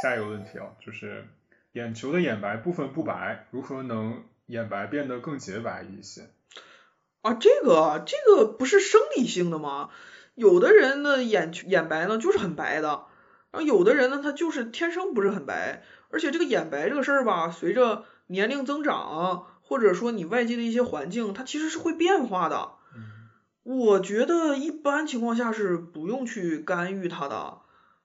下一个问题啊，就是眼球的眼白部分不白，如何能眼白变得更洁白一些？啊，这个这个不是生理性的吗？有的人的眼眼白呢就是很白的，然后有的人呢他就是天生不是很白，而且这个眼白这个事儿吧，随着年龄增长，或者说你外界的一些环境，它其实是会变化的。我觉得一般情况下是不用去干预它的，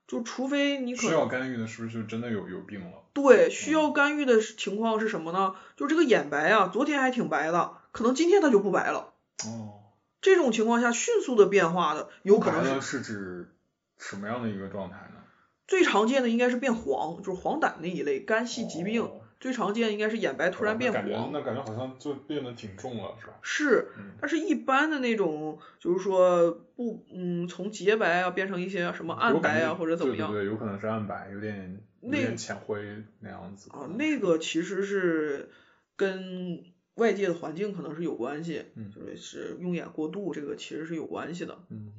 就除非你可需要干预的是不是就真的有有病了？对，需要干预的情况是什么呢？就这个眼白啊，昨天还挺白的，可能今天它就不白了。哦。这种情况下迅速的变化的，有可能是指什么样的一个状态呢？最常见的应该是变黄，就是黄疸那一类肝系疾病。最常见应该是眼白突然变黄，那感觉好像就变得挺重了，是吧？是，但是一般的那种，就是说不，嗯，从洁白啊变成一些什么暗白啊或者怎么样？对对对，有可能是暗白，有点有点浅灰那样子。啊，那个其实是跟外界的环境可能是有关系，就是用眼过度，这个其实是有关系的。嗯，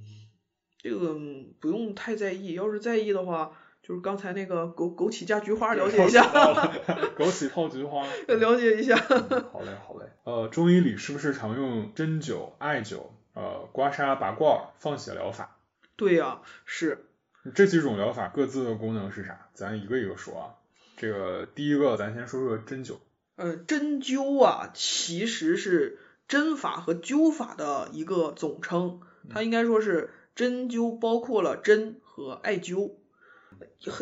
这个不用太在意，要是在意的话。就是刚才那个枸枸杞加菊花，了解一下。枸杞泡菊花。了解一下。好嘞，好嘞。呃，中医里是不是常用针灸、艾灸、呃刮痧、拔罐、放血疗法？对呀，是。这几种疗法各自的功能是啥？咱一个一个说啊。这个第一个，咱先说说针灸。呃，针灸啊，其实是针法和灸法的一个总称，它应该说是针灸包括了针和艾灸。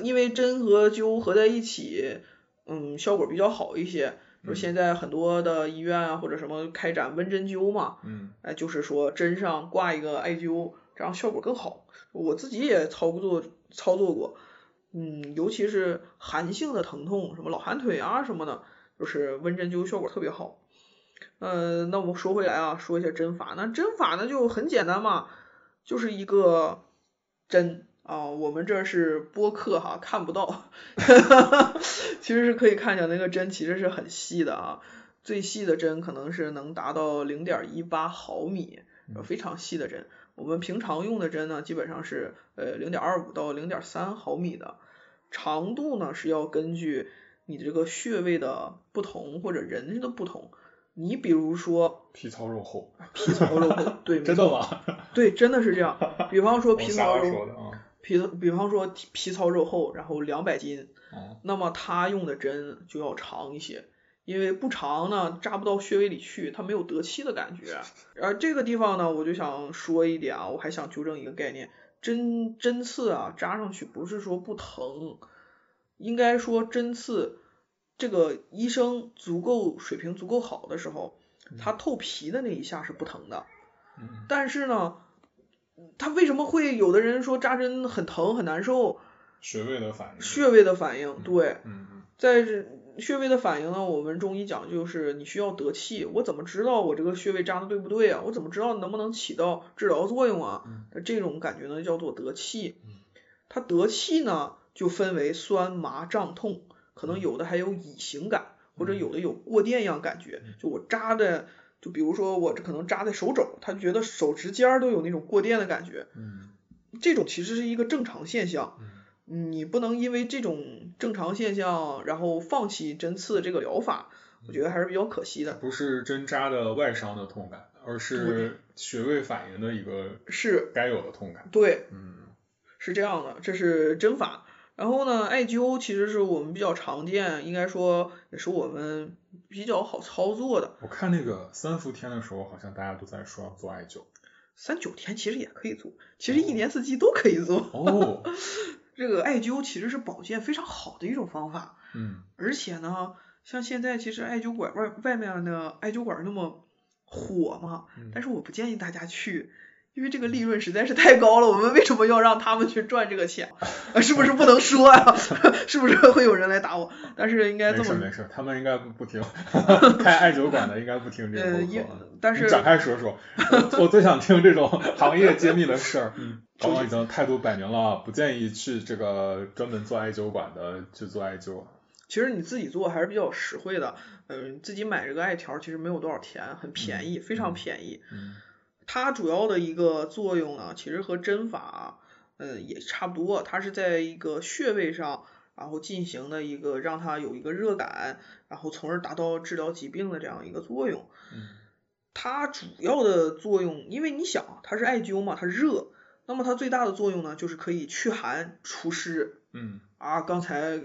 因为针和灸合在一起，嗯，效果比较好一些。就现在很多的医院啊或者什么开展温针灸嘛，嗯，哎，就是说针上挂一个艾灸，这样效果更好。我自己也操作操作过，嗯，尤其是寒性的疼痛，什么老寒腿啊什么的，就是温针灸效果特别好。呃，那我们说回来啊，说一下针法。那针法呢就很简单嘛，就是一个针。啊，我们这是播客哈，看不到，其实是可以看见那个针其实是很细的啊，最细的针可能是能达到零点一八毫米，非常细的针。我们平常用的针呢，基本上是呃零点二五到零点三毫米的，长度呢是要根据你这个穴位的不同或者人的不同。你比如说皮糙肉厚，皮糙肉厚，对，真的吗？对，真的是这样。比方说皮糙肉厚。皮，比方说皮糙肉厚，然后两百斤，那么他用的针就要长一些，因为不长呢扎不到穴位里去，它没有得气的感觉。而这个地方呢，我就想说一点啊，我还想纠正一个概念，针针刺啊扎上去不是说不疼，应该说针刺这个医生足够水平足够好的时候，他透皮的那一下是不疼的，但是呢。他为什么会有的人说扎针很疼很难受？穴位的反应。穴位的反应，对。嗯嗯。在这穴位的反应呢，我们中医讲就是你需要得气。我怎么知道我这个穴位扎的对不对啊？我怎么知道能不能起到治疗作用啊？这种感觉呢叫做得气。它得气呢就分为酸麻胀痛，可能有的还有乙型感，或者有的有过电一样感觉。就我扎的。就比如说我这可能扎在手肘，他觉得手指尖儿都有那种过电的感觉，嗯，这种其实是一个正常现象，嗯，你不能因为这种正常现象然后放弃针刺这个疗法，我觉得还是比较可惜的。不是针扎的外伤的痛感，而是穴位反应的一个是该有的痛感。对，嗯，是这样的，这是针法。然后呢，艾灸其实是我们比较常见，应该说也是我们比较好操作的。我看那个三伏天的时候，好像大家都在说要做艾灸。三九天其实也可以做，其实一年四季都可以做。哦。这个艾灸其实是保健非常好的一种方法。嗯。而且呢，像现在其实艾灸馆外外面的艾灸馆那么火嘛，但是我不建议大家去。因为这个利润实在是太高了，我们为什么要让他们去赚这个钱？啊，是不是不能说呀？是不是会有人来打我？但是应该这么没事没事，他们应该不听，开艾灸馆的应该不听这个。嗯，但是展开说说，我最想听这种行业揭秘的事儿。嗯，宝宝已经态度摆明了，不建议去这个专门做艾灸馆的去做艾灸。其实你自己做还是比较实惠的，嗯，自己买这个艾条其实没有多少钱，很便宜，非常便宜。嗯。它主要的一个作用呢，其实和针法，嗯，也差不多。它是在一个穴位上然后进行的一个让它有一个热感，然后从而达到治疗疾病的这样一个作用。嗯它主要的作用，因为你想啊，它是艾灸嘛，它热，那么它最大的作用呢，就是可以驱寒除湿嗯啊。刚才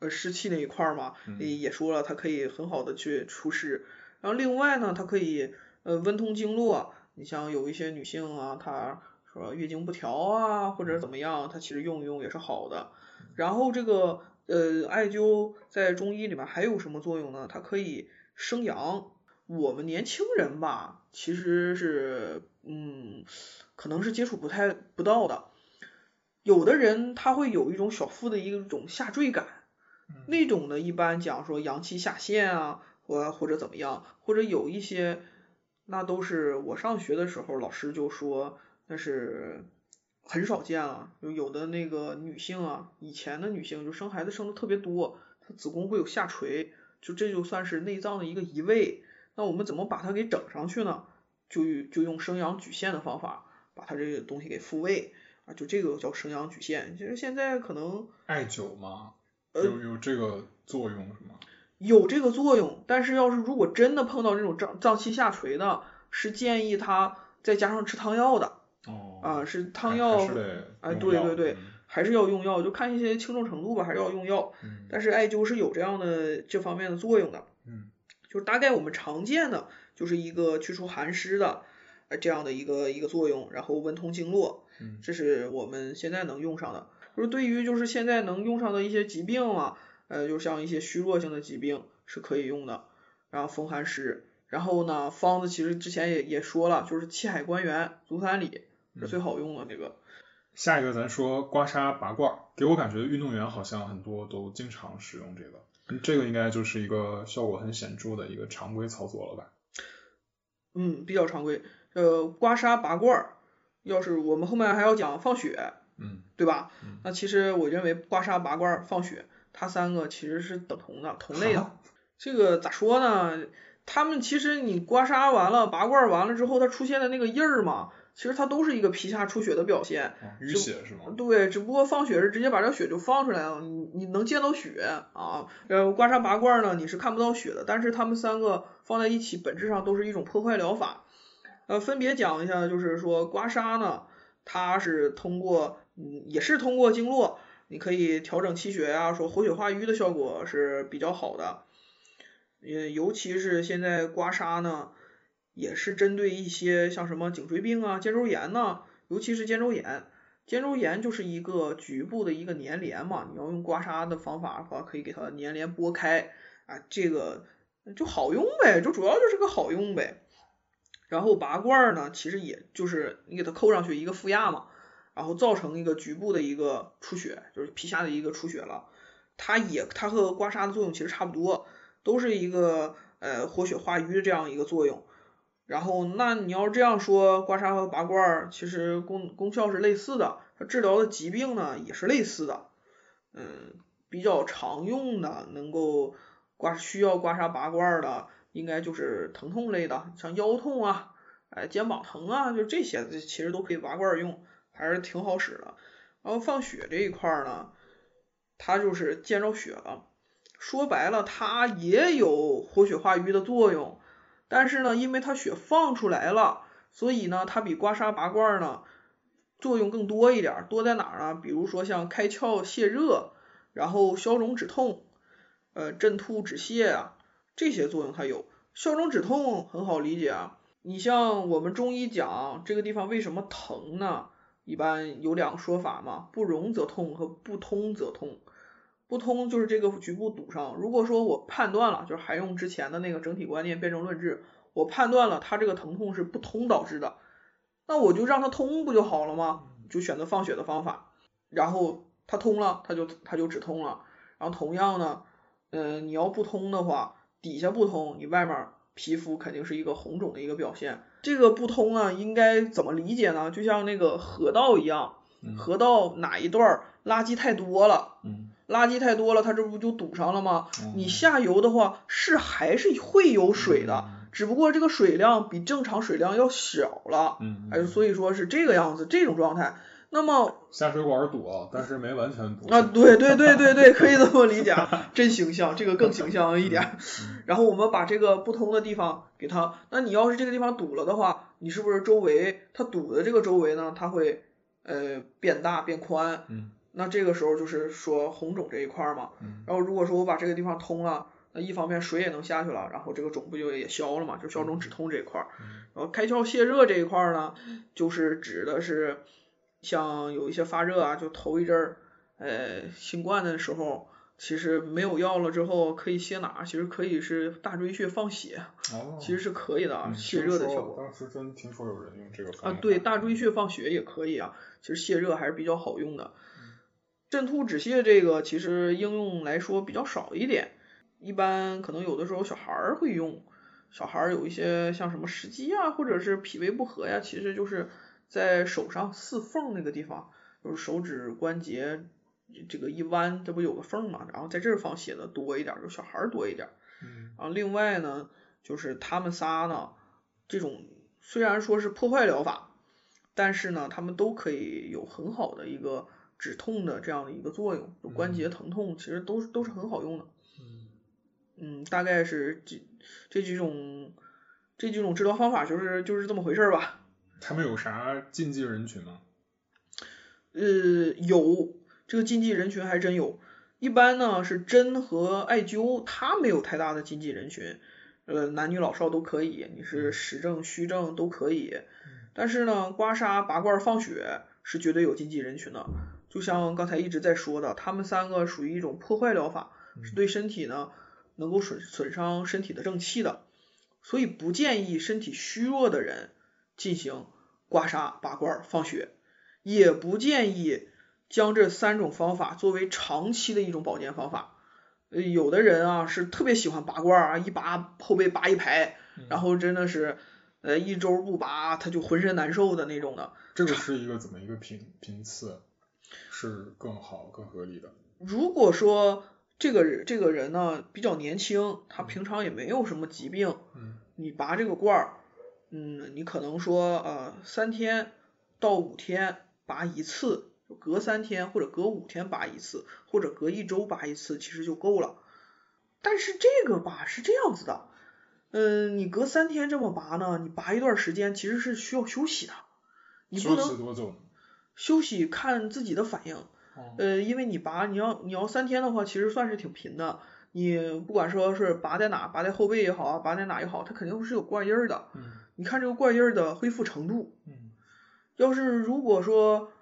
呃湿气那一块儿嘛，也说了，它可以很好的去除湿。然后另外呢，它可以呃温通经络。你像有一些女性啊，她说月经不调啊，或者怎么样，她其实用一用也是好的。然后这个呃艾灸在中医里面还有什么作用呢？它可以生阳。我们年轻人吧，其实是嗯，可能是接触不太不到的。有的人他会有一种小腹的一种下坠感，那种呢，一般讲说阳气下陷啊，或或者怎么样，或者有一些，那都是我上学的时候老师就说那是很少见了，有有的那个女性啊，以前的女性就生孩子生的特别多，她子宫会有下垂，就这就算是内脏的一个移位，那我们怎么把它给整上去呢？就就用生阳举线的方法，把它这个东西给复位啊，就这个叫生阳举线。其实现在可能艾灸吗？呃有有这个作用是吗？有这个作用，但是要是如果真的碰到这种脏脏器下垂的，是建议他再加上吃汤药的哦，啊，是汤药还是得哎对对对嗯还是要用药，就看一些轻重程度吧，还是要用药。嗯但是艾灸是有这样的这方面的作用的，嗯就是大概我们常见的就是一个去除寒湿的呃这样的一个一个作用，然后温通经络，嗯这是我们现在能用上的。就是对于就是现在能用上的一些疾病啊，呃，就像一些虚弱性的疾病是可以用的，然后风寒湿。然后呢，方子其实之前也也说了，就是气海关元、足三里是最好用的这个。下一个咱说刮痧拔罐儿，给我感觉运动员好像很多都经常使用这个，嗯这个应该就是一个效果很显著的一个常规操作了吧？嗯，比较常规。呃，刮痧拔罐儿，要是我们后面还要讲放血，嗯对吧？嗯那其实我认为刮痧、拔罐儿、放血，它三个其实是等同的，同类的。啊这个咋说呢？他们其实你刮痧完了、拔罐儿完了之后，它出现的那个印儿嘛，其实它都是一个皮下出血的表现。哦淤血是吗？对，只不过放血是直接把这血就放出来了，你你能见到血啊。呃，刮痧拔罐儿呢，你是看不到血的，但是他们三个放在一起，本质上都是一种破坏疗法。呃，分别讲一下，就是说刮痧呢，它是通过，嗯，也是通过经络，你可以调整气血呀、说活血化瘀的效果是比较好的。也，尤其是现在刮痧呢，也是针对一些像什么颈椎病啊、肩周炎呐、尤其是肩周炎。肩周炎就是一个局部的一个粘连嘛，你要用刮痧的方法的话，可以给它粘连拨开，啊，这个就好用呗，就主要就是个好用呗。然后拔罐呢，其实也就是你给它扣上去一个负压嘛，然后造成一个局部的一个出血，就是皮下的一个出血了。它也它和刮痧的作用其实差不多，都是一个呃活血化瘀的这样一个作用。然后，那你要这样说，刮痧和拔罐儿其实功功效是类似的，它治疗的疾病呢也是类似的。嗯，比较常用的能够刮需要刮痧拔罐儿的，应该就是疼痛类的，像腰痛啊，哎肩膀疼啊，就这些其实都可以拔罐儿用，还是挺好使的。然后放血这一块呢，它就是见着血了，说白了它也有活血化瘀的作用。但是呢，因为它血放出来了，所以呢，它比刮痧拔罐呢作用更多一点。多在哪儿呢？比如说像开窍泄热，然后消肿止痛，呃，镇吐止泻啊，这些作用它有。消肿止痛很好理解啊，你像我们中医讲这个地方为什么疼呢？一般有两个说法嘛，不溶则痛和不通则痛。不通就是这个局部堵上。如果说我判断了，就是还用之前的那个整体观念辩证论治，我判断了它这个疼痛是不通导致的，那我就让它通不就好了吗？就选择放血的方法，然后它通了，它就它就止痛了。然后同样呢，嗯、你要不通的话，底下不通，你外面皮肤肯定是一个红肿的一个表现。这个不通啊，应该怎么理解呢？就像那个河道一样，嗯河道哪一段垃圾太多了。嗯垃圾太多了，它这不就堵上了吗？嗯你下游的话是还是会有水的，嗯只不过这个水量比正常水量要小了，嗯哎，所以说是这个样子，这种状态。那么下水管堵了，但是没完全堵。啊，对对对对对，可以这么理解，真形象，这个更形象一点。然后我们把这个不通的地方给它，那你要是这个地方堵了的话，你是不是周围它堵的这个周围呢，它会呃变大变宽？嗯。那这个时候就是说红肿这一块嘛。嗯。然后如果说我把这个地方通了。那一方面水也能下去了，然后这个肿不就也消了嘛，就消肿止痛这一块儿。然后开窍泄热这一块儿呢，就是指的是像有一些发热啊，就头一阵儿，呃，新冠的时候，其实没有药了之后可以泻哪？其实可以是大椎穴放血，其实是可以的啊，泄热的效果。当时真听说有人用这个啊，对，大椎穴放血也可以啊，其实泄热还是比较好用的。镇吐止泻这个其实应用来说比较少一点。一般可能有的时候小孩儿会用，小孩儿有一些像什么食积啊，或者是脾胃不和呀，其实就是在手上四缝那个地方，就是手指关节这个一弯，这不有个缝嘛，然后在这儿放血的多一点，就小孩儿多一点。嗯。然后另外呢，就是他们仨呢，这种虽然说是破坏疗法，但是呢，他们都可以有很好的一个止痛的这样的一个作用，就关节疼痛其实都是都是很好用的。嗯，大概是这这几种这几种治疗方法就是就是这么回事儿吧。他们有啥禁忌人群吗？呃，有这个禁忌人群还真有。一般呢是针和艾灸，它没有太大的禁忌人群，呃，男女老少都可以，你是实证虚证都可以。但是呢，刮痧、拔罐、放血是绝对有禁忌人群的。就像刚才一直在说的，他们三个属于一种破坏疗法，是对身体呢。能够损损伤身体的正气的，所以不建议身体虚弱的人进行刮痧、拔罐、放血，也不建议将这三种方法作为长期的一种保健方法。呃，有的人啊是特别喜欢拔罐啊，一拔后背拔一排，然后真的是呃一周不拔他就浑身难受的那种的。这个是一个怎么一个频频次是更好更合理的？如果说。这个这个人呢比较年轻，他平常也没有什么疾病。嗯。你拔这个罐儿，嗯，你可能说呃三天到五天拔一次，隔三天或者隔五天拔一次，或者隔一周拔一次，其实就够了。但是这个吧是这样子的，嗯，你隔三天这么拔呢，你拔一段时间其实是需要休息的。你不能。休息多久？休息看自己的反应。呃，因为你拔，你要你要三天的话，其实算是挺频的。你不管说是拔在哪，拔在后背也好啊，拔在哪也好，它肯定是有怪印儿的。嗯。你看这个怪印儿的恢复程度。嗯。要是如果说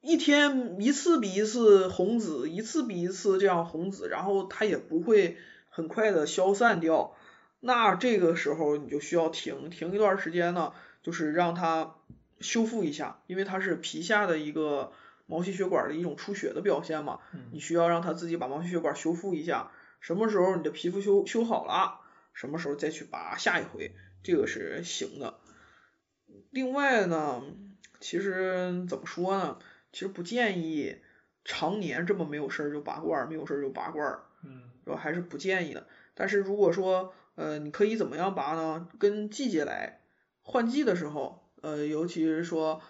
一天一次比一次红紫，一次比一次这样红紫，然后它也不会很快的消散掉，那这个时候你就需要停停一段时间呢，就是让它修复一下，因为它是皮下的一个。毛细血管的一种出血的表现嘛，你需要让它自己把毛细血管修复一下。什么时候你的皮肤修修好了，什么时候再去拔下一回，这个是行的。另外呢，其实怎么说呢，其实不建议常年这么没有事儿就拔罐，没有事儿就拔罐，嗯，是吧？还是不建议的。但是如果说呃，你可以怎么样拔呢？跟季节来，换季的时候，呃，尤其是说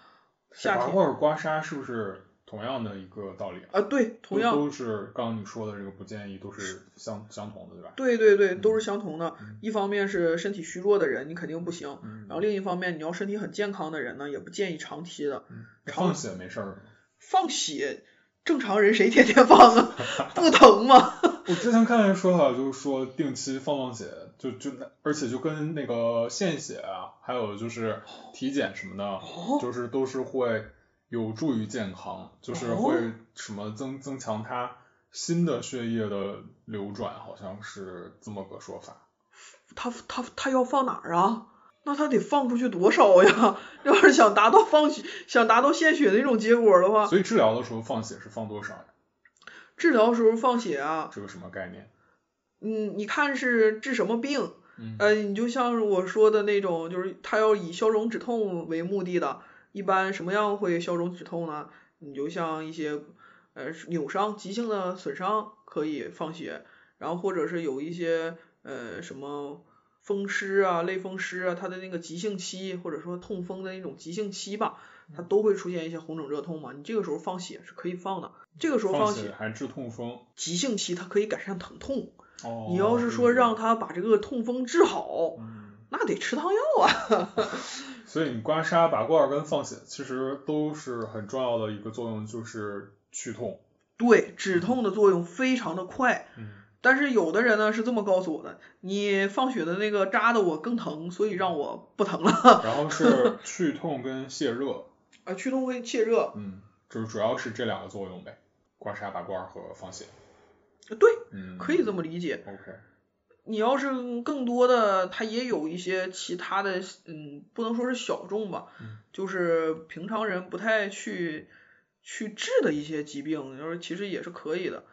夏天。拔罐刮痧是不是？同样的一个道理啊，对，同样都是刚刚你说的这个不建议，都是相相同的，对吧？对对对，都是相同的。一方面是身体虚弱的人，你肯定不行。然后另一方面，你要身体很健康的人呢，也不建议长期的。放血没事儿。放血，正常人谁天天放啊？不疼吗？我之前看人说法，就是说定期放放血，就就而且就跟那个献血啊，还有就是体检什么的，就是都是会。有助于健康，就是会什么增增强它新的血液的流转，好像是这么个说法。他他他要放哪儿啊？那他得放出去多少呀？要是想达到放血，想达到献血那种结果的话。所以治疗的时候放血是放多少呀？治疗时候放血啊？这个什么概念？嗯，你看是治什么病？嗯。呃，你就像我说的那种，就是他要以消肿止痛为目的的。一般什么样会消肿止痛呢？你就像一些呃扭伤、急性的损伤可以放血，然后或者是有一些呃什么风湿啊、类风湿啊，它的那个急性期或者说痛风的那种急性期吧，它都会出现一些红肿热痛嘛。你这个时候放血是可以放的，这个时候放血还治痛风。急性期它可以改善疼痛。哦。你要是说让它把这个痛风治好，那得吃汤药啊。所以你刮痧、拔罐跟放血其实都是很重要的一个作用，就是去痛。对，止痛的作用非常的快。嗯。但是有的人呢是这么告诉我的，你放血的那个扎的我更疼，所以让我不疼了。然后是 去痛跟泄热。啊，去痛跟泄热。嗯，就是主要是这两个作用呗，刮痧、拔罐和放血。对，嗯，可以这么理解。OK。你要是更多的，它也有一些其他的，嗯，不能说是小众吧，就是平常人不太去去治的一些疾病，就是其实也是可以的。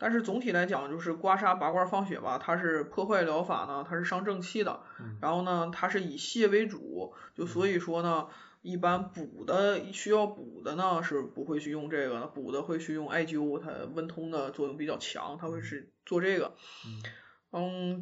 但是总体来讲，就是刮痧、拔罐、放血吧，它是破坏疗法呢，它是伤正气的。然后呢，它是以泻为主，就所以说呢，一般补的需要补的呢是不会去用这个，补的会去用艾灸，它温通的作用比较强，它会是做这个。嗯，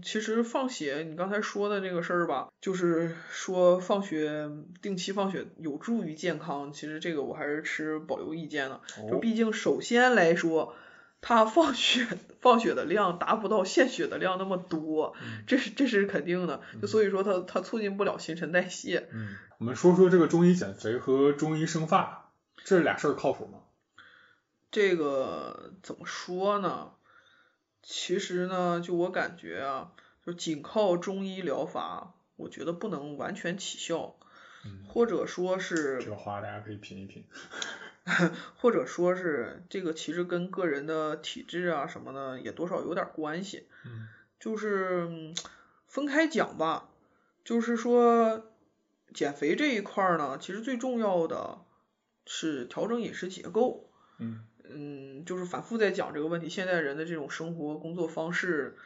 其实放血，你刚才说的这个事儿吧，就是说放血，定期放血有助于健康，其实这个我还是持保留意见的。就毕竟首先来说。它放血 放血的量达不到献血的量那么多，这是这是肯定的，就所以说它它促进不了新陈代谢。嗯，我们说说这个中医减肥和中医生发，这俩事儿靠谱吗？这个怎么说呢？其实呢，就我感觉啊，就仅靠中医疗法，我觉得不能完全起效，或者说是这个话大家可以品一品。或者说是这个其实跟个人的体质啊什么的也多少有点关系，就是分开讲吧，就是说减肥这一块呢，其实最重要的是调整饮食结构，嗯，就是反复在讲这个问题，现代人的这种生活工作方式，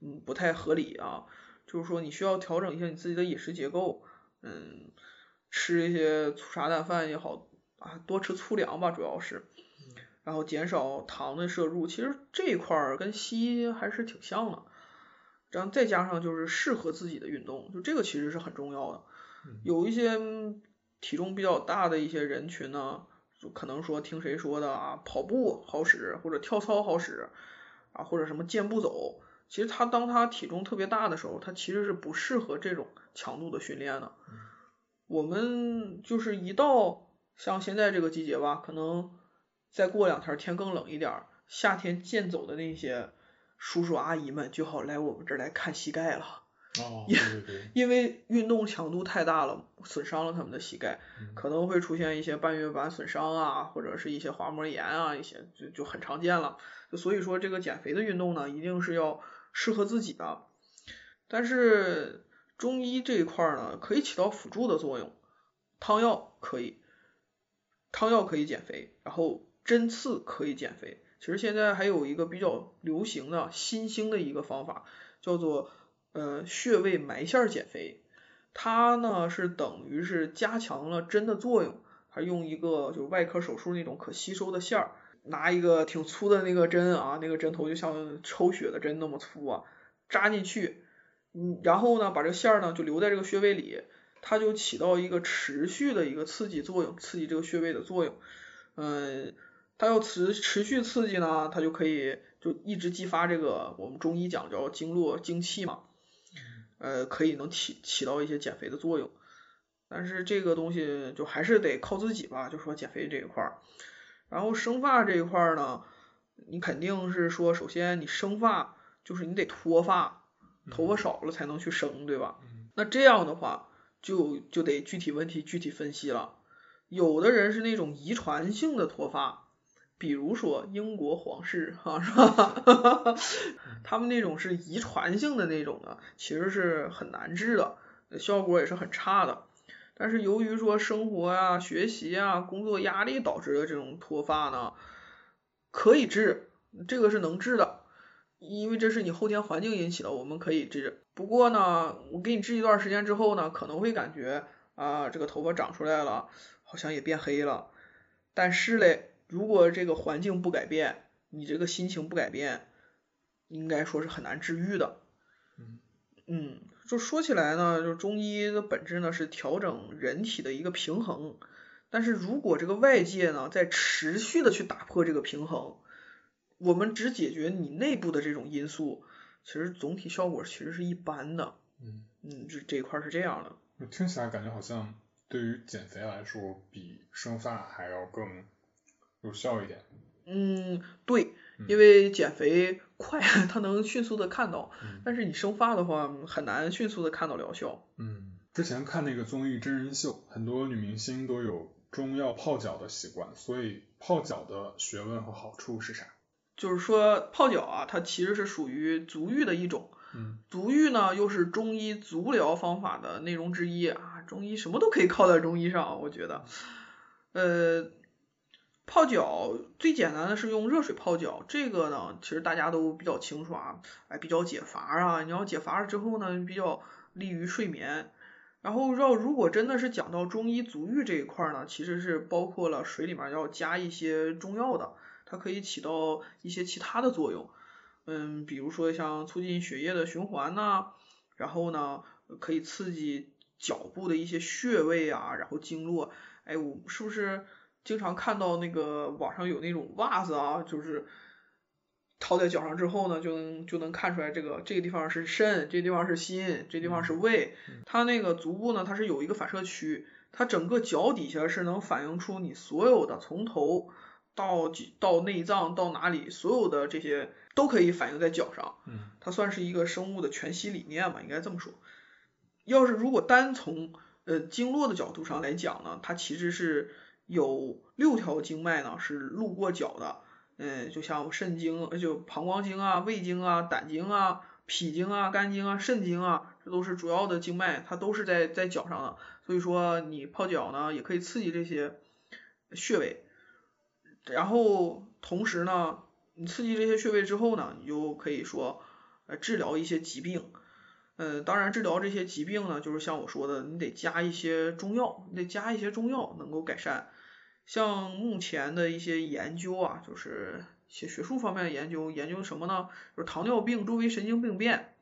嗯，不太合理啊，就是说你需要调整一下你自己的饮食结构，嗯，吃一些粗茶淡饭也好。啊，多吃粗粮吧，主要是，然后减少糖的摄入。其实这一块儿跟西医还是挺像的。然后再加上就是适合自己的运动，就这个其实是很重要的。有一些体重比较大的一些人群呢，就可能说听谁说的啊，跑步好使或者跳操好使啊，或者什么健步走。其实他当他体重特别大的时候，他其实是不适合这种强度的训练的。我们就是一到像现在这个季节吧，可能再过两天天更冷一点，夏天健走的那些叔叔阿姨们就好来我们这儿来看膝盖了。哦，对对对。因为运动强度太大了，损伤了他们的膝盖，可能会出现一些半月板损伤啊，或者是一些滑膜炎啊，一些就就很常见了。就所以说这个减肥的运动呢，一定是要适合自己的。但是中医这一块呢，可以起到辅助的作用，汤药可以。汤药可以减肥，然后针刺可以减肥。其实现在还有一个比较流行的新兴的一个方法，叫做呃穴位埋线减肥。它呢是等于是加强了针的作用，它用一个就是外科手术那种可吸收的线儿，拿一个挺粗的那个针啊，那个针头就像抽血的针那么粗啊，扎进去，嗯，然后呢把这个线儿呢就留在这个穴位里。它就起到一个持续的一个刺激作用，刺激这个穴位的作用。嗯，它要持持续刺激呢，它就可以就一直激发这个我们中医讲叫经络精气嘛。呃，可以能起起到一些减肥的作用。但是这个东西就还是得靠自己吧，就说减肥这一块儿。然后生发这一块儿呢，你肯定是说，首先你生发就是你得脱发，头发少了才能去生，对吧？那这样的话。就就得具体问题具体分析了，有的人是那种遗传性的脱发，比如说英国皇室哈 是吧？他们那种是遗传性的那种的，其实是很难治的，效果也是很差的。但是由于说生活啊、学习啊、工作压力导致的这种脱发呢，可以治，这个是能治的。因为这是你后天环境引起的，我们可以治。不过呢，我给你治一段时间之后呢，可能会感觉啊，这个头发长出来了，好像也变黑了。但是嘞，如果这个环境不改变，你这个心情不改变，应该说是很难治愈的。嗯，就说起来呢，就中医的本质呢是调整人体的一个平衡，但是如果这个外界呢在持续的去打破这个平衡，我们只解决你内部的这种因素，其实总体效果其实是一般的。嗯嗯，这这一块是这样的。我听起来感觉好像对于减肥来说，比生发还要更有效一点。嗯，对，嗯因为减肥 快，它能迅速的看到，嗯但是你生发的话很难迅速的看到疗效。嗯，之前看那个综艺真人秀，很多女明星都有中药泡脚的习惯，所以泡脚的学问和好处是啥？就是说泡脚啊，它其实是属于足浴的一种。嗯足浴呢，又是中医足疗方法的内容之一啊。中医什么都可以靠在中医上，我觉得。呃，泡脚最简单的是用热水泡脚，这个呢，其实大家都比较清楚啊，哎，比较解乏啊。你要解乏了之后呢，比较利于睡眠。然后要如果真的是讲到中医足浴这一块呢，其实是包括了水里面要加一些中药的，它可以起到一些其他的作用。嗯，比如说像促进血液的循环呐、然后呢，可以刺激脚部的一些穴位啊，然后经络。哎，我是不是经常看到那个网上有那种袜子啊，就是套在脚上之后呢，就能就能看出来这个这个地方是肾，这地方是心，这地方是胃。它那个足部呢，它是有一个反射区，它整个脚底下是能反映出你所有的从头到几到内脏到哪里，所有的这些都可以反映在脚上。嗯它算是一个生物的全息理念吧，应该这么说。要是如果单从呃经络的角度上来讲呢，它其实是有六条经脉呢是路过脚的，嗯，就像肾经，就膀胱经啊、胃经啊、胆经啊、脾经啊、肝经啊、肾经啊，这都是主要的经脉，它都是在在脚上的。所以说你泡脚呢，也可以刺激这些穴位，然后同时呢，你刺激这些穴位之后呢，你就可以说呃治疗一些疾病。嗯，当然治疗这些疾病呢，就是像我说的，你得加一些中药，你得加一些中药能够改善。像目前的一些研究啊，就是一些学术方面的研究，研究什么呢？就是糖尿病周围神经病变，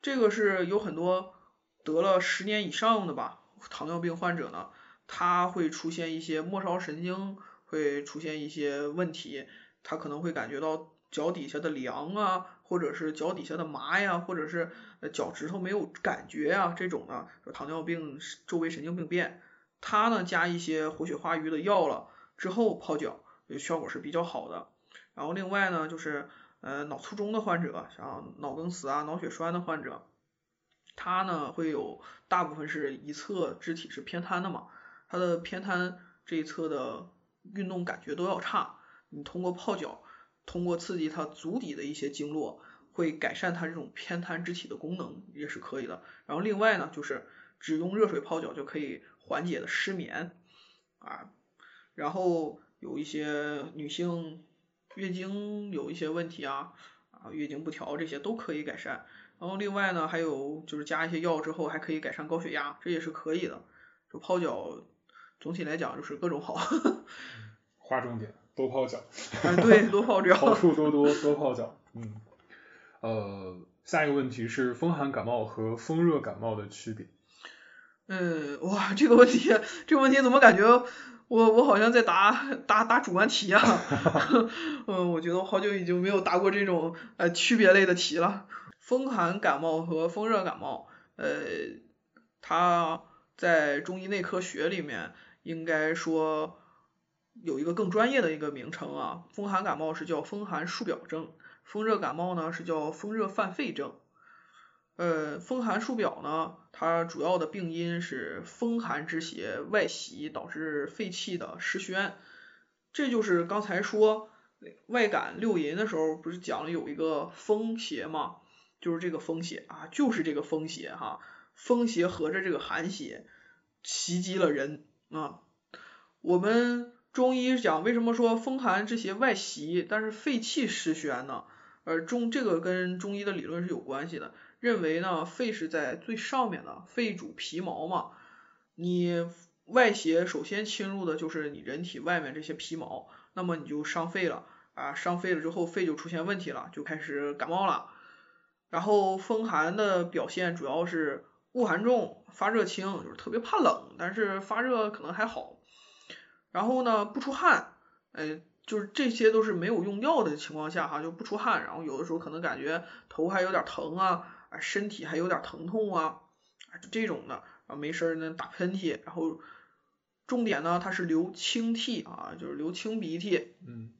这个是有很多得了十年以上的吧，糖尿病患者呢，他会出现一些末梢神经会出现一些问题，他可能会感觉到脚底下的凉啊，或者是脚底下的麻呀，或者是呃脚趾头没有感觉呀，这种呢，糖尿病周围神经病变。它呢加一些活血化瘀的药了之后泡脚，效果是比较好的。然后另外呢就是呃脑卒中的患者，像脑梗死啊、脑血栓的患者，他呢会有大部分是一侧肢体是偏瘫的嘛，他的偏瘫这一侧的运动感觉都要差。你通过泡脚，通过刺激他足底的一些经络，会改善他这种偏瘫肢体的功能，也是可以的。然后另外呢就是只用热水泡脚就可以缓解的失眠啊，然后有一些女性月经有一些问题啊，啊月经不调这些都可以改善。然后另外呢还有就是加一些药之后还可以改善高血压，这也是可以的。就泡脚总体来讲就是各种好，划重点，多泡脚。哎对，多泡脚好。处多多，多泡脚。嗯，呃，下一个问题是风寒感冒和风热感冒的区别。嗯，哇，这个问题，这个问题怎么感觉我我好像在答答答主观题啊？嗯，我觉得我好久已经没有答过这种呃区别类的题了。风寒感冒和风热感冒，呃，它在中医内科学里面应该说有一个更专业的一个名称啊。风寒感冒是叫风寒束表症，风热感冒呢是叫风热犯肺症。呃，风寒束表呢，它主要的病因是风寒之邪外袭导致肺气的失宣，这就是刚才说外感六淫的时候不是讲了有一个风邪吗？就是这个风邪啊，就是这个风邪哈，风邪合着这个寒邪袭击了人啊。我们中医讲为什么说风寒之邪外袭，但是肺气失宣呢？而中这个跟中医的理论是有关系的。认为呢，肺是在最上面的，肺主皮毛嘛。你外邪首先侵入的就是你人体外面这些皮毛，那么你就伤肺了啊，伤肺了之后肺就出现问题了，就开始感冒了。然后风寒的表现主要是恶寒重，发热轻，就是特别怕冷，但是发热可能还好。然后呢，不出汗，哎，就是这些都是没有用药的情况下哈，就不出汗，然后有的时候可能感觉头还有点疼啊，啊，身体还有点疼痛啊，啊，就这种的，啊，没事呢打喷嚏，然后重点呢，它是流清涕啊，就是流清鼻涕，嗯，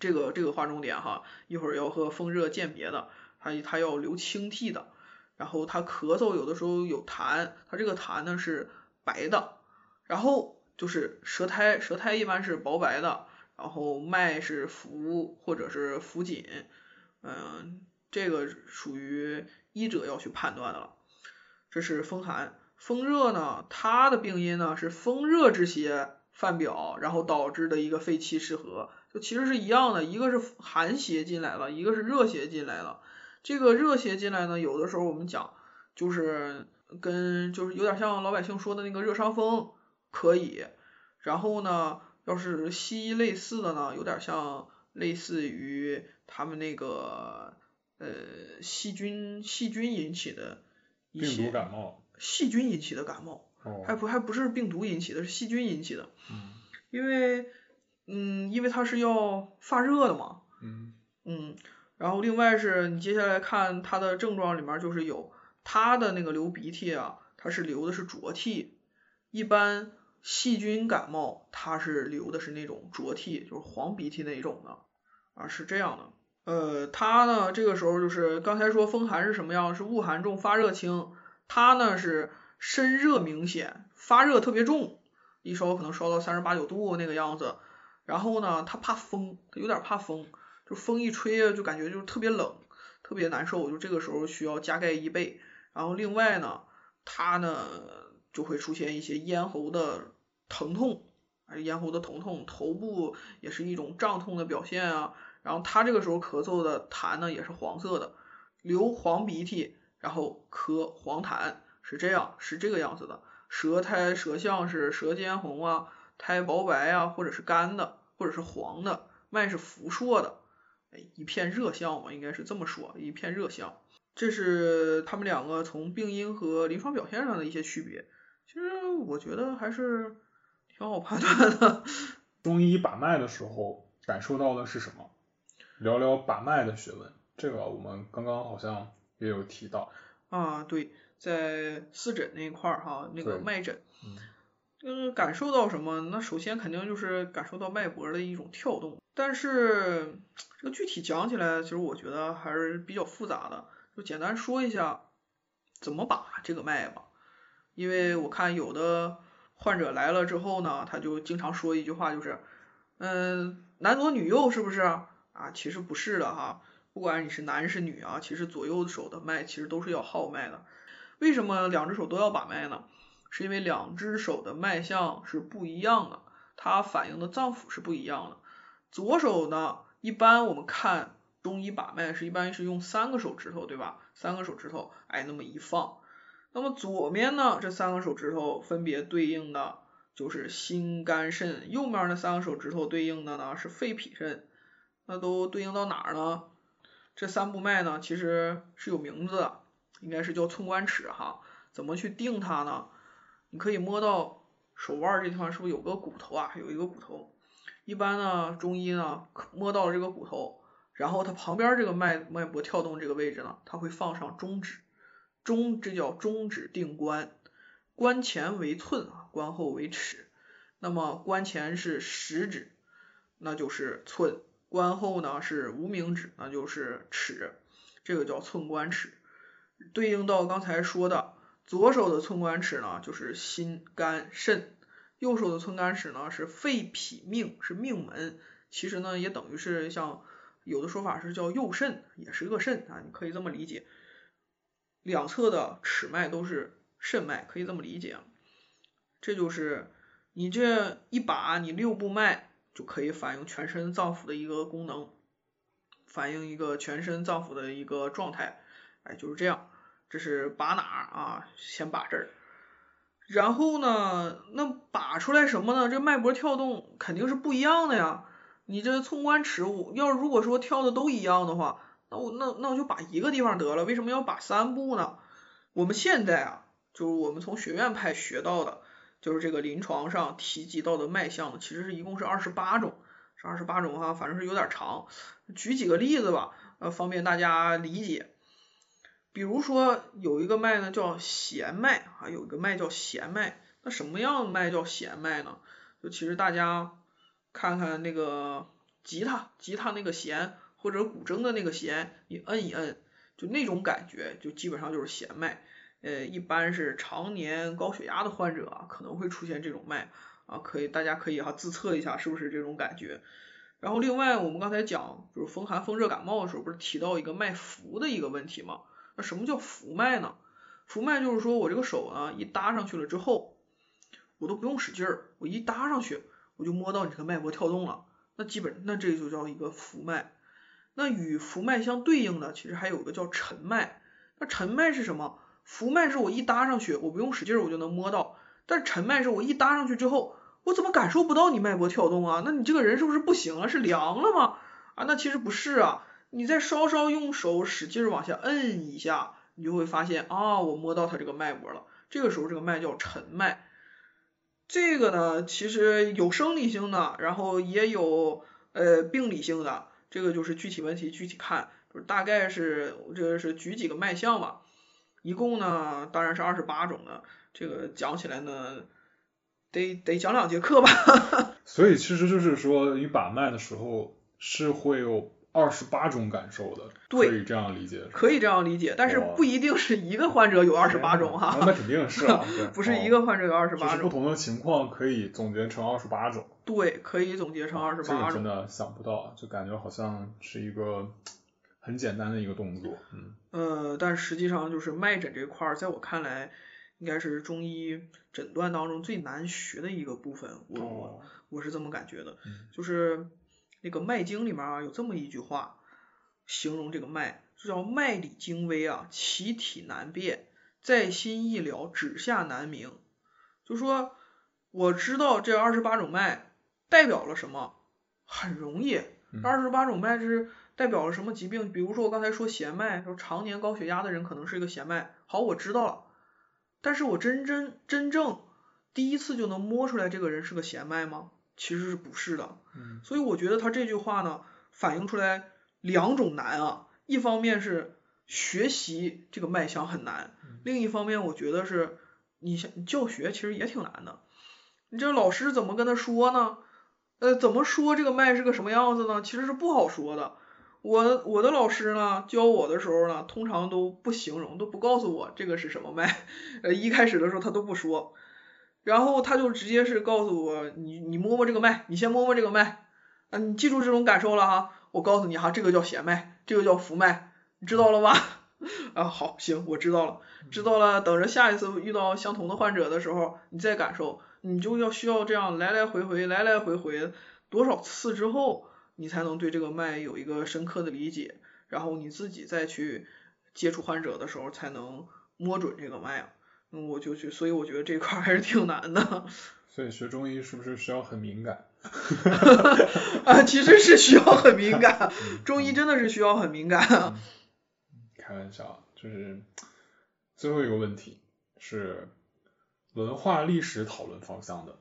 这个这个划重点哈，一会儿要和风热鉴别的，它它要流清涕的，然后它咳嗽有的时候有痰，它这个痰呢是白的，然后就是舌苔，舌苔一般是薄白的，然后脉是浮或者是浮紧，嗯，这个属于医者要去判断的了。这是风寒，风热呢，它的病因呢是风热之邪犯表，然后导致的一个肺气失和，就其实是一样的，一个是寒邪进来了，一个是热邪进来了。这个热邪进来呢，有的时候我们讲就是跟就是有点像老百姓说的那个热伤风可以，然后呢，要是西医类似的呢，有点像类似于他们那个呃细菌细菌引起的一病毒些感冒，细菌引起的感冒，哦，还不还不是病毒引起的，是细菌引起的，嗯。因为嗯因为它是要发热的嘛，嗯。嗯，然后另外是你接下来看它的症状里面就是有它的那个流鼻涕啊，它是流的是浊涕，一般细菌感冒它是流的是那种浊涕，就是黄鼻涕那种的，啊是这样的。呃，他呢这个时候就是刚才说风寒是什么样，是恶寒重，发热轻，他呢是身热明显，发热特别重，一烧可能烧到三十八九度那个样子，然后呢他怕风，有点怕风。就风一吹啊，就感觉就是特别冷，特别难受，就这个时候需要加盖衣被。然后另外呢，他呢就会出现一些咽喉的疼痛，咽喉的疼痛，头部也是一种胀痛的表现啊。然后他这个时候咳嗽的痰呢也是黄色的，流黄鼻涕，然后咳黄痰，是这样，是这个样子的。舌苔、舌象是舌尖红啊，苔薄白啊，或者是干的，或者是黄的，脉是浮硕的。哎，一片热象嘛，应该是这么说，一片热象。这是他们两个从病因和临床表现上的一些区别。其实我觉得还是挺好判断的。中医把脉的时候感受到的是什么？聊聊把脉的学问，这个我们刚刚好像也有提到。啊，对，在四诊那一块儿哈，那个脉诊，嗯嗯，感受到什么？那首先肯定就是感受到脉搏的一种跳动，但是这个具体讲起来，其实我觉得还是比较复杂的。就简单说一下怎么把这个脉吧，因为我看有的患者来了之后呢，他就经常说一句话，就是，嗯，男左女右是不是啊？其实不是的哈，不管你是男是女啊，其实左右手的脉其实都是要号脉的。为什么两只手都要把脉呢？是因为两只手的脉象是不一样的，它反映的脏腑是不一样的。左手呢，一般我们看中医把脉是一般是用三个手指头，对吧？三个手指头，哎，那么一放，那么左面呢，这三个手指头分别对应的就是心肝肾，右面那三个手指头对应的呢是肺脾肾，那都对应到哪儿呢？这三部脉呢，其实是有名字，应该是叫寸关尺哈。怎么去定它呢？你可以摸到手腕这地方是不是有个骨头啊？有一个骨头。一般呢，中医呢摸到了这个骨头，然后它旁边这个脉脉搏跳动这个位置呢，它会放上中指，中这叫中指定关，关前为寸啊，关后为尺。那么关前是食指，那就是寸；关后呢是无名指，那就是尺。这个叫寸关尺，对应到刚才说的。左手的寸关尺呢，就是心肝肾；右手的寸关尺呢，是肺脾命，是命门。其实呢，也等于是像有的说法是叫右肾，也是个肾啊，你可以这么理解。两侧的尺脉都是肾脉，可以这么理解。这就是你这一把，你六部脉就可以反映全身脏腑的一个功能，反映一个全身脏腑的一个状态。哎，就是这样。这是把哪儿啊？先把这儿，然后呢，那把出来什么呢？这脉搏跳动肯定是不一样的呀。你这寸关尺，要如果说跳的都一样的话，那我那那我就把一个地方得了，为什么要把三步呢？我们现在啊，就是我们从学院派学到的，就是这个临床上提及到的脉象，其实是一共是二十八种，是二十八种哈，反正是有点长。举几个例子吧，呃，方便大家理解。比如说有一个脉呢叫弦脉啊，有一个脉叫弦脉。那什么样的脉叫弦脉呢？就其实大家看看那个吉他，吉他那个弦或者古筝的那个弦，你摁一摁，就那种感觉，就基本上就是弦脉。呃，一般是常年高血压的患者啊，可能会出现这种脉啊，可以大家可以哈自测一下是不是这种感觉。然后另外我们刚才讲就是风寒风热感冒的时候，不是提到一个脉浮的一个问题吗？那什么叫浮脉呢？浮脉就是说我这个手呢一搭上去了之后，我都不用使劲儿，我一搭上去我就摸到你这个脉搏跳动了，那基本那这就叫一个浮脉。那与浮脉相对应的，其实还有个叫沉脉。那沉脉是什么？浮脉是我一搭上去，我不用使劲儿我就能摸到，但是沉脉是我一搭上去之后，我怎么感受不到你脉搏跳动啊？那你这个人是不是不行了？是凉了吗？啊，那其实不是啊，你再稍稍用手使劲儿往下摁一下，你就会发现啊，我摸到它这个脉搏了。这个时候这个脉叫沉脉。这个呢，其实有生理性的，然后也有呃病理性的，这个就是具体问题具体看，就是大概是这个是举几个脉象吧。一共呢，当然是二十八种的，这个讲起来呢，得得讲两节课吧。所以其实就是说，你把脉的时候是会有二十八种感受的，可以这样理解。可以这样理解，但是不一定是一个患者有二十八种哈。那肯定是啊，不是一个患者有二十八种。不同的情况可以总结成二十八种。对，可以总结成二十八种。这个真的想不到，就感觉好像是一个。很简单的一个动作，嗯，呃，但实际上就是脉诊这块儿，在我看来，应该是中医诊断当中最难学的一个部分，我我我是这么感觉的，就是那个《脉经》里面啊有这么一句话，形容这个脉，就叫脉理精微啊，其体难辨，在心易了，指下难明。就说我知道这二十八种脉代表了什么，很容易，二十八种脉是。代表了什么疾病？比如说我刚才说弦脉，说常年高血压的人可能是一个弦脉。好，我知道了。但是我真真真正第一次就能摸出来这个人是个弦脉吗？其实是不是的。嗯。所以我觉得他这句话呢，反映出来两种难啊。一方面是学习这个脉象很难，另一方面我觉得是你像教学其实也挺难的。你这老师怎么跟他说呢？呃，怎么说这个脉是个什么样子呢？其实是不好说的。我我的老师呢教我的时候呢，通常都不形容，都不告诉我这个是什么脉，呃一开始的时候他都不说，然后他就直接是告诉我，你你摸摸这个脉，你先摸摸这个脉，啊你记住这种感受了哈，我告诉你哈，这个叫弦脉，这个叫浮脉，你知道了吧？啊好行，我知道了，知道了，等着下一次遇到相同的患者的时候，你再感受，你就要需要这样来来回回，来来回回多少次之后。你才能对这个脉有一个深刻的理解，然后你自己再去接触患者的时候，才能摸准这个脉。嗯，我就去，所以我觉得这块还是挺难的。所以学中医是不是需要很敏感？啊，其实是需要很敏感，中医真的是需要很敏感。开玩笑，就是最后一个问题是文化历史讨论方向的。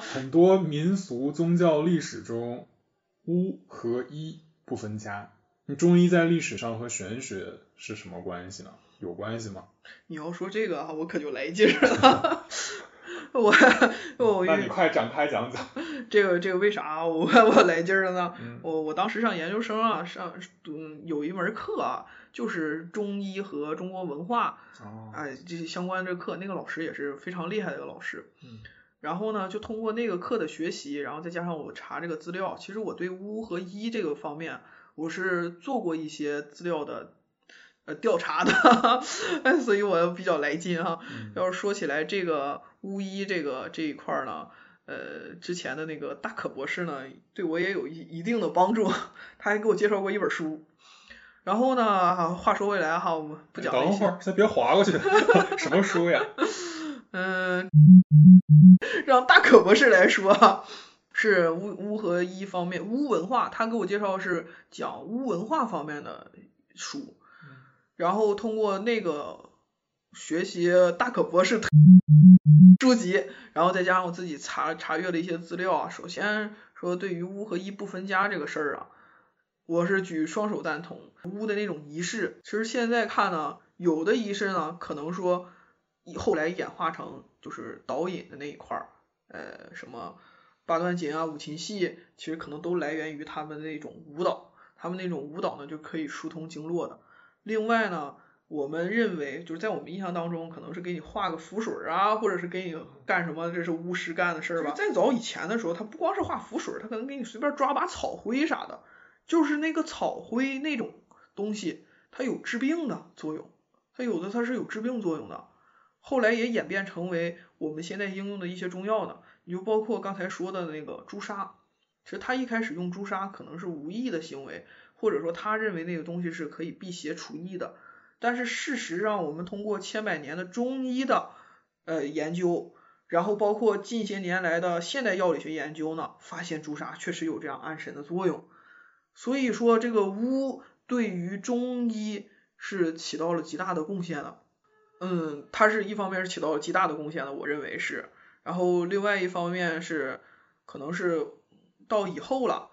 很多民俗宗教历史中。巫和医不分家，你中医在历史上和玄学是什么关系呢？有关系吗？你要说这个，我可就来劲了。我我那你快展开讲讲。这个这个为啥我我来劲了呢？我我当时上研究生啊，上嗯有一门课啊，就是中医和中国文化，哎这些相关这课，那个老师也是非常厉害的一个老师。嗯。然后呢，就通过那个课的学习，然后再加上我查这个资料，其实我对巫和医这个方面，我是做过一些资料的呃调查的，所以我比较来劲哈。要是说起来这个巫医这个这一块呢，呃，之前的那个大可博士呢，对我也有一一定的帮助，他还给我介绍过一本书。然后呢，话说回来哈，我们不讲等会儿，先别划过去，什么书呀？嗯。让大可博士来说，是巫巫和一方面巫文化，他给我介绍是讲巫文化方面的书，然后通过那个学习大可博士 书籍，然后再加上我自己查查阅了一些资料啊，首先说对于巫和一不分家这个事儿啊，我是举双手赞同。巫的那种仪式，其实现在看呢，有的仪式呢，可能说后来演化成就是导引的那一块儿，呃，什么八段锦啊、五禽戏，其实可能都来源于他们那种舞蹈，他们那种舞蹈呢就可以疏通经络的。另外呢，我们认为就是在我们印象当中，可能是给你画个符水啊，或者是给你干什么，这是巫师干的事儿吧。再早以前的时候，他不光是画符水，他可能给你随便抓把草灰啥的，就是那个草灰那种。东西它有治病的作用，它有的它是有治病作用的，后来也演变成为我们现在应用的一些中药呢。你就包括刚才说的那个朱砂，其实他一开始用朱砂可能是无意的行为，或者说他认为那个东西是可以辟邪除疫的。但是事实上，我们通过千百年的中医的呃研究，然后包括近些年来的现代药理学研究呢，发现朱砂确实有这样安神的作用。所以说这个巫。对于中医是起到了极大的贡献的，嗯，它是一方面是起到了极大的贡献的，我认为是，然后另外一方面是可能是到以后了，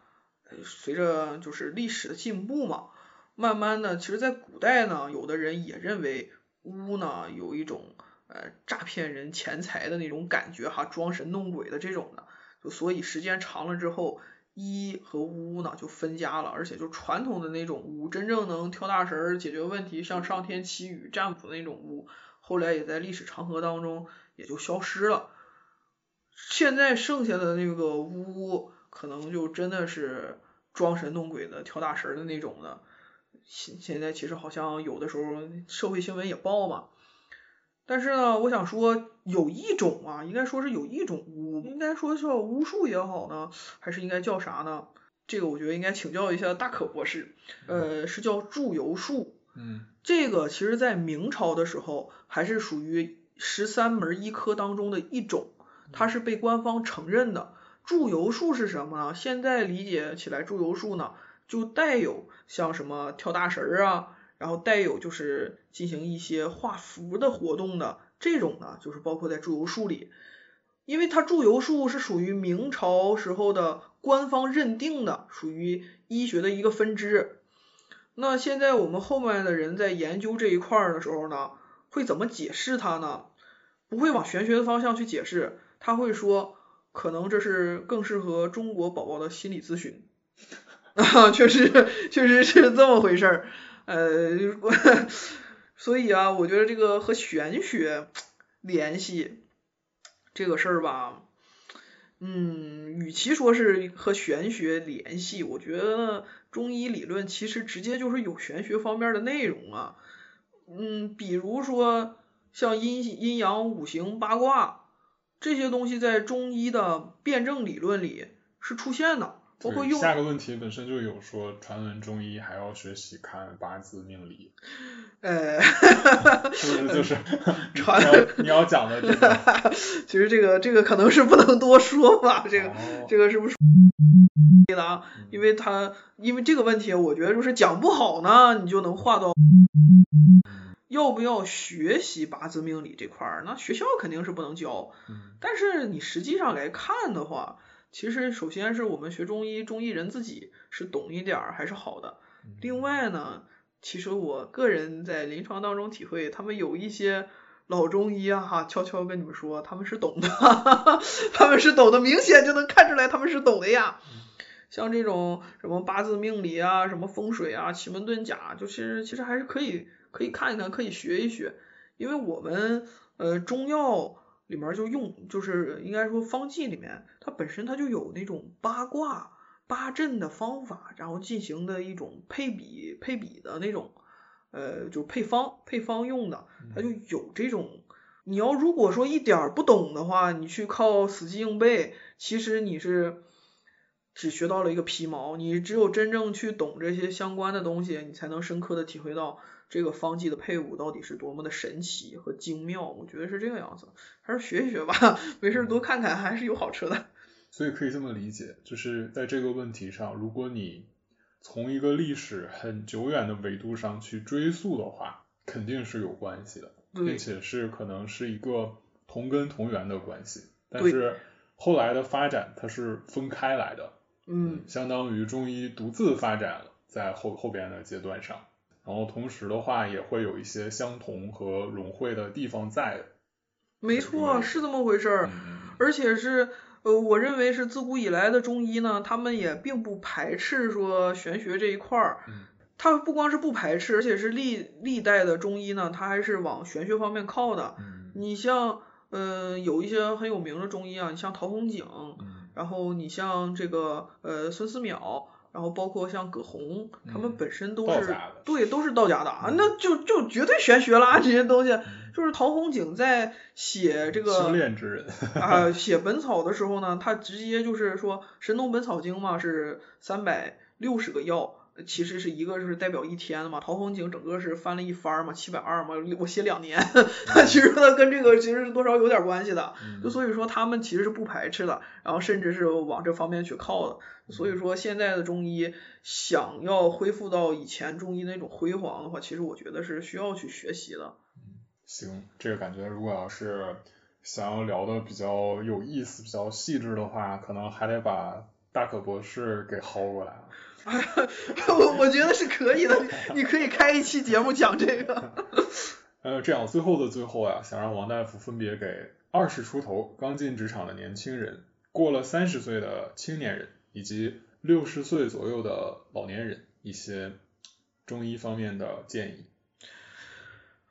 随着就是历史的进步嘛，慢慢的，其实在古代呢，有的人也认为巫呢有一种呃诈骗人钱财的那种感觉哈，装神弄鬼的这种的，就所以时间长了之后。一和巫呢就分家了，而且就传统的那种巫，真正能跳大神儿解决问题，像上天祈雨占卜那种巫，后来也在历史长河当中也就消失了。现在剩下的那个巫，可能就真的是装神弄鬼的、跳大神的那种的。现现在其实好像有的时候社会新闻也报嘛。但是呢，我想说，有一种啊，应该说是有一种巫，应该说叫巫术也好呢，还是应该叫啥呢？这个我觉得应该请教一下大可博士。呃，是叫祝由术。嗯。这个其实在明朝的时候，还是属于十三门医科当中的一种，它是被官方承认的。祝由术是什么呢？现在理解起来，祝由术呢，就带有像什么跳大神儿啊。然后带有就是进行一些画符的活动的这种呢，就是包括在祝由术里，因为它祝由术是属于明朝时候的官方认定的，属于医学的一个分支。那现在我们后面的人在研究这一块儿的时候呢，会怎么解释它呢？不会往玄学的方向去解释，他会说可能这是更适合中国宝宝的心理咨询。啊，确实确实是这么回事儿。呃，所以啊，我觉得这个和玄学联系这个事儿吧，嗯，与其说是和玄学联系，我觉得中医理论其实直接就是有玄学方面的内容啊。嗯，比如说像阴阴阳五行八卦这些东西，在中医的辩证理论里是出现的。包括用下个问题本身就有说，传闻中医还要学习看八字命理。呃，是不是就是 传你要讲的这个？其实这个这个可能是不能多说吧，这个这个是不是？的啊，因为他因为这个问题，我觉得就是讲不好呢，你就能画到要不要学习八字命理这块儿？那学校肯定是不能教，但是你实际上来看的话。其实，首先是我们学中医，中医人自己是懂一点儿还是好的。另外呢，其实我个人在临床当中体会，他们有一些老中医啊，哈，悄悄跟你们说，他们是懂的，他们是懂的，明显就能看出来他们是懂的呀。像这种什么八字命理啊，什么风水啊，奇门遁甲，就是其实还是可以可以看一看，可以学一学，因为我们呃中药。里面就用，就是应该说方剂里面，它本身它就有那种八卦、八阵的方法，然后进行的一种配比、配比的那种，呃，就配方、配方用的，它就有这种。你要如果说一点不懂的话，你去靠死记硬背，其实你是只学到了一个皮毛。你只有真正去懂这些相关的东西，你才能深刻的体会到。这个方剂的配伍到底是多么的神奇和精妙？我觉得是这个样子，还是学一学吧，没事多看看还是有好处的。所以可以这么理解，就是在这个问题上，如果你从一个历史很久远的维度上去追溯的话，肯定是有关系的，并且是可能是一个同根同源的关系。但是后来的发展它是分开来的，嗯，相当于中医独自发展了在后后边的阶段上，然后同时的话也会有一些相同和融汇的地方在。没错，是这么回事儿，而且是。呃，我认为是自古以来的中医呢，他们也并不排斥说玄学这一块儿。嗯。他不光是不排斥，而且是历历代的中医呢，他还是往玄学方面靠的。嗯。你像，呃，有一些很有名的中医啊，你像陶弘景，然后你像这个呃孙思邈，然后包括像葛洪，他们本身都是对，都是道家的啊，那就就绝对玄学啦，这些东西。就是陶弘景在写这个啊写本草的时候呢，他直接就是说《神农本草经》嘛是三百六十个药，其实是一个是代表一天的嘛。陶弘景整个是翻了一番嘛，七百二嘛，我写两年，其实他跟这个其实是多少有点关系的。就所以说他们其实是不排斥的，然后甚至是往这方面去靠的。所以说现在的中医想要恢复到以前中医那种辉煌的话，其实我觉得是需要去学习的。行，这个感觉如果要是想要聊的比较有意思、比较细致的话，可能还得把大可博士给薅过来了。我 我觉得是可以的，你可以开一期节目讲这个。呃，这样最后的最后啊，想让王大夫分别给二十出头刚进职场的年轻人、过了三十岁的青年人以及六十岁左右的老年人一些中医方面的建议。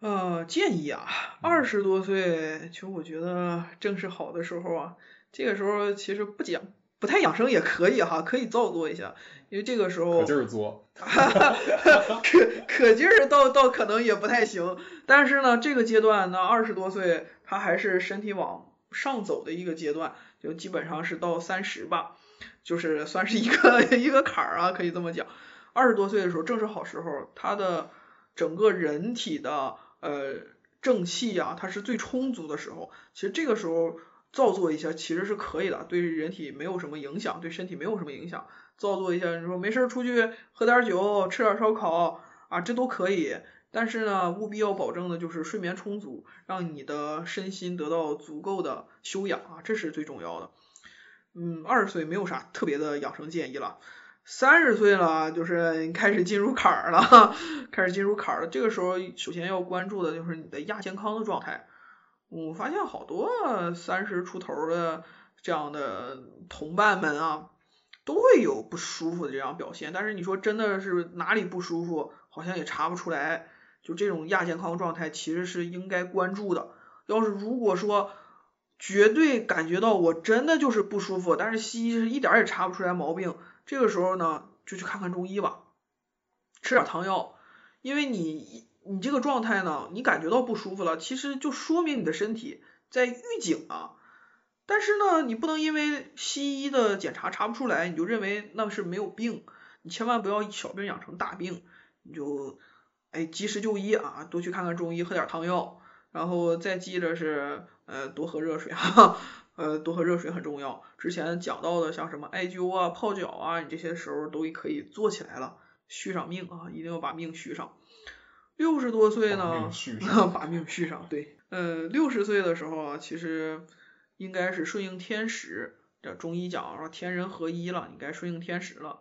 呃，建议啊，二十多岁，其实我觉得正是好的时候啊。这个时候其实不讲，不太养生也可以哈，可以造作一下，因为这个时候可劲儿作，可可劲儿倒倒可能也不太行。但是呢，这个阶段呢，二十多岁他还是身体往上走的一个阶段，就基本上是到三十吧，就是算是一个 一个坎儿啊，可以这么讲。二十多岁的时候正是好时候，他的整个人体的。呃，正气呀，它是最充足的时候。其实这个时候造作一下其实是可以的，对人体没有什么影响，对身体没有什么影响。造作一下，你说没事出去喝点酒，吃点烧烤啊，这都可以。但是呢，务必要保证的就是睡眠充足，让你的身心得到足够的休养啊，这是最重要的。嗯，二十岁没有啥特别的养生建议了。三十岁了，就是开始进入坎儿了，开始进入坎儿了。这个时候，首先要关注的就是你的亚健康的状态。我发现好多三十出头的这样的同伴们啊，都会有不舒服的这样表现。但是你说真的是哪里不舒服，好像也查不出来。就这种亚健康状态，其实是应该关注的。要是如果说绝对感觉到我真的就是不舒服，但是西医是一点也查不出来毛病。这个时候呢，就去看看中医吧，吃点汤药，因为你你这个状态呢，你感觉到不舒服了，其实就说明你的身体在预警啊。但是呢，你不能因为西医的检查查不出来，你就认为那是没有病，你千万不要小病养成大病，你就哎及时就医啊，多去看看中医，喝点汤药，然后再记着是呃多喝热水哈。呃，多喝热水很重要。之前讲到的像什么艾灸啊、泡脚啊，你这些时候都可以做起来了，续上命啊，一定要把命续上。六十多岁呢，把命续上。对，呃，六十岁的时候啊，其实应该是顺应天时。这中医讲说天人合一了，你该顺应天时了。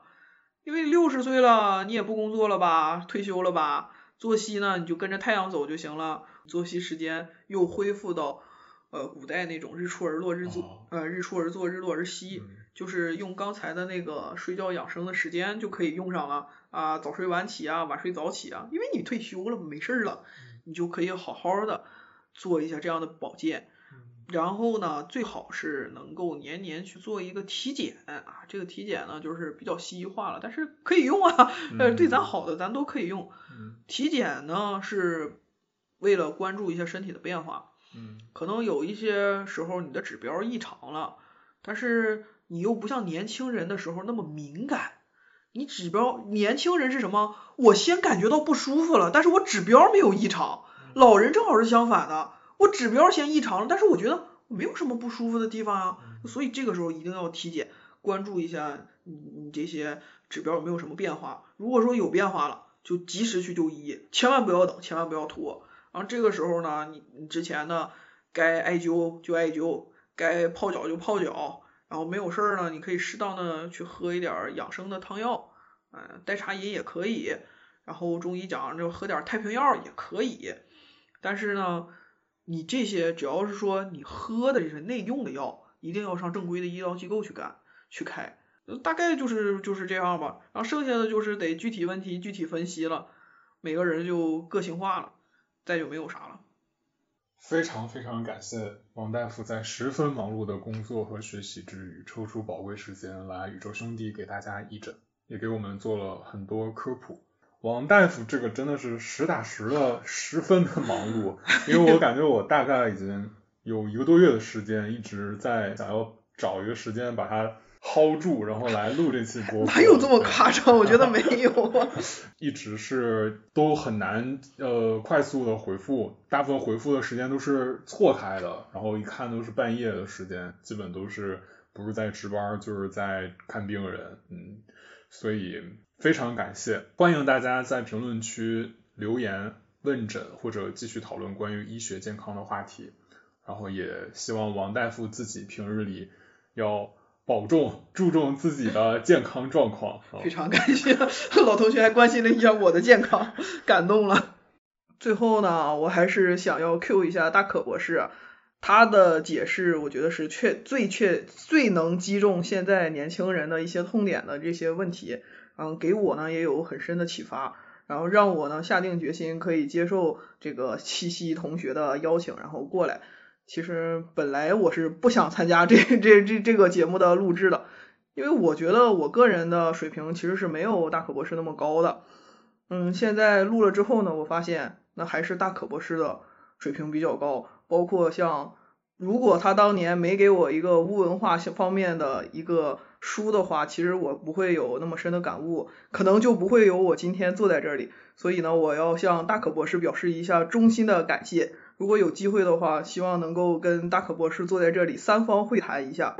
因为六十岁了，你也不工作了吧，退休了吧，作息呢你就跟着太阳走就行了，作息时间又恢复到。呃，古代那种日出而落日作，呃，日出而作日落而息，就是用刚才的那个睡觉养生的时间就可以用上了啊，早睡晚起啊，晚睡早起啊，因为你退休了没事儿了，你就可以好好的做一下这样的保健，然后呢，最好是能够年年去做一个体检啊，这个体检呢就是比较西医化了，但是可以用啊，呃，对咱好的咱都可以用，体检呢是为了关注一下身体的变化。嗯，可能有一些时候你的指标异常了，但是你又不像年轻人的时候那么敏感。你指标年轻人是什么？我先感觉到不舒服了，但是我指标没有异常。老人正好是相反的，我指标先异常了，但是我觉得没有什么不舒服的地方啊，所以这个时候一定要体检，关注一下你你这些指标有没有什么变化。如果说有变化了，就及时去就医，千万不要等，千万不要拖。然后这个时候呢，你你之前呢该艾灸就艾灸，该泡脚就泡脚，然后没有事儿呢，你可以适当的去喝一点养生的汤药，嗯，代茶饮也可以。然后中医讲就喝点太平药也可以，但是呢，你这些只要是说你喝的这些内用的药，一定要上正规的医疗机构去干去开，大概就是就是这样吧。然后剩下的就是得具体问题具体分析了，每个人就个性化了，再就没有啥了。非常非常感谢王大夫在十分忙碌的工作和学习之余，抽出宝贵时间来宇宙兄弟给大家义诊，也给我们做了很多科普。王大夫这个真的是实打实的十分的忙碌，因为我感觉我大概已经有一个多月的时间一直在想要找一个时间把它薅住，然后来录这期播。哪有这么夸张？我觉得没有啊。一直是都很难呃快速的回复，大部分回复的时间都是错开的，然后一看都是半夜的时间，基本都是不是在值班就是在看病人，嗯，所以。非常感谢，欢迎大家在评论区留言问诊或者继续讨论关于医学健康的话题，然后也希望王大夫自己平日里要保重，注重自己的健康状况。非常感谢老同学还关心了一下我的健康，感动了。最后呢，我还是想要 Q 一下大可博士，他的解释我觉得是确最确最能击中现在年轻人的一些痛点的这些问题。嗯，给我呢也有很深的启发，然后让我呢下定决心可以接受这个七夕同学的邀请，然后过来。其实本来我是不想参加这这这这个节目的录制的，因为我觉得我个人的水平其实是没有大可博士那么高的。嗯，现在录了之后呢，我发现那还是大可博士的水平比较高，包括像。如果他当年没给我一个乌文化方面的一个书的话，其实我不会有那么深的感悟，可能就不会有我今天坐在这里。所以呢，我要向大可博士表示一下衷心的感谢。如果有机会的话，希望能够跟大可博士坐在这里三方会谈一下。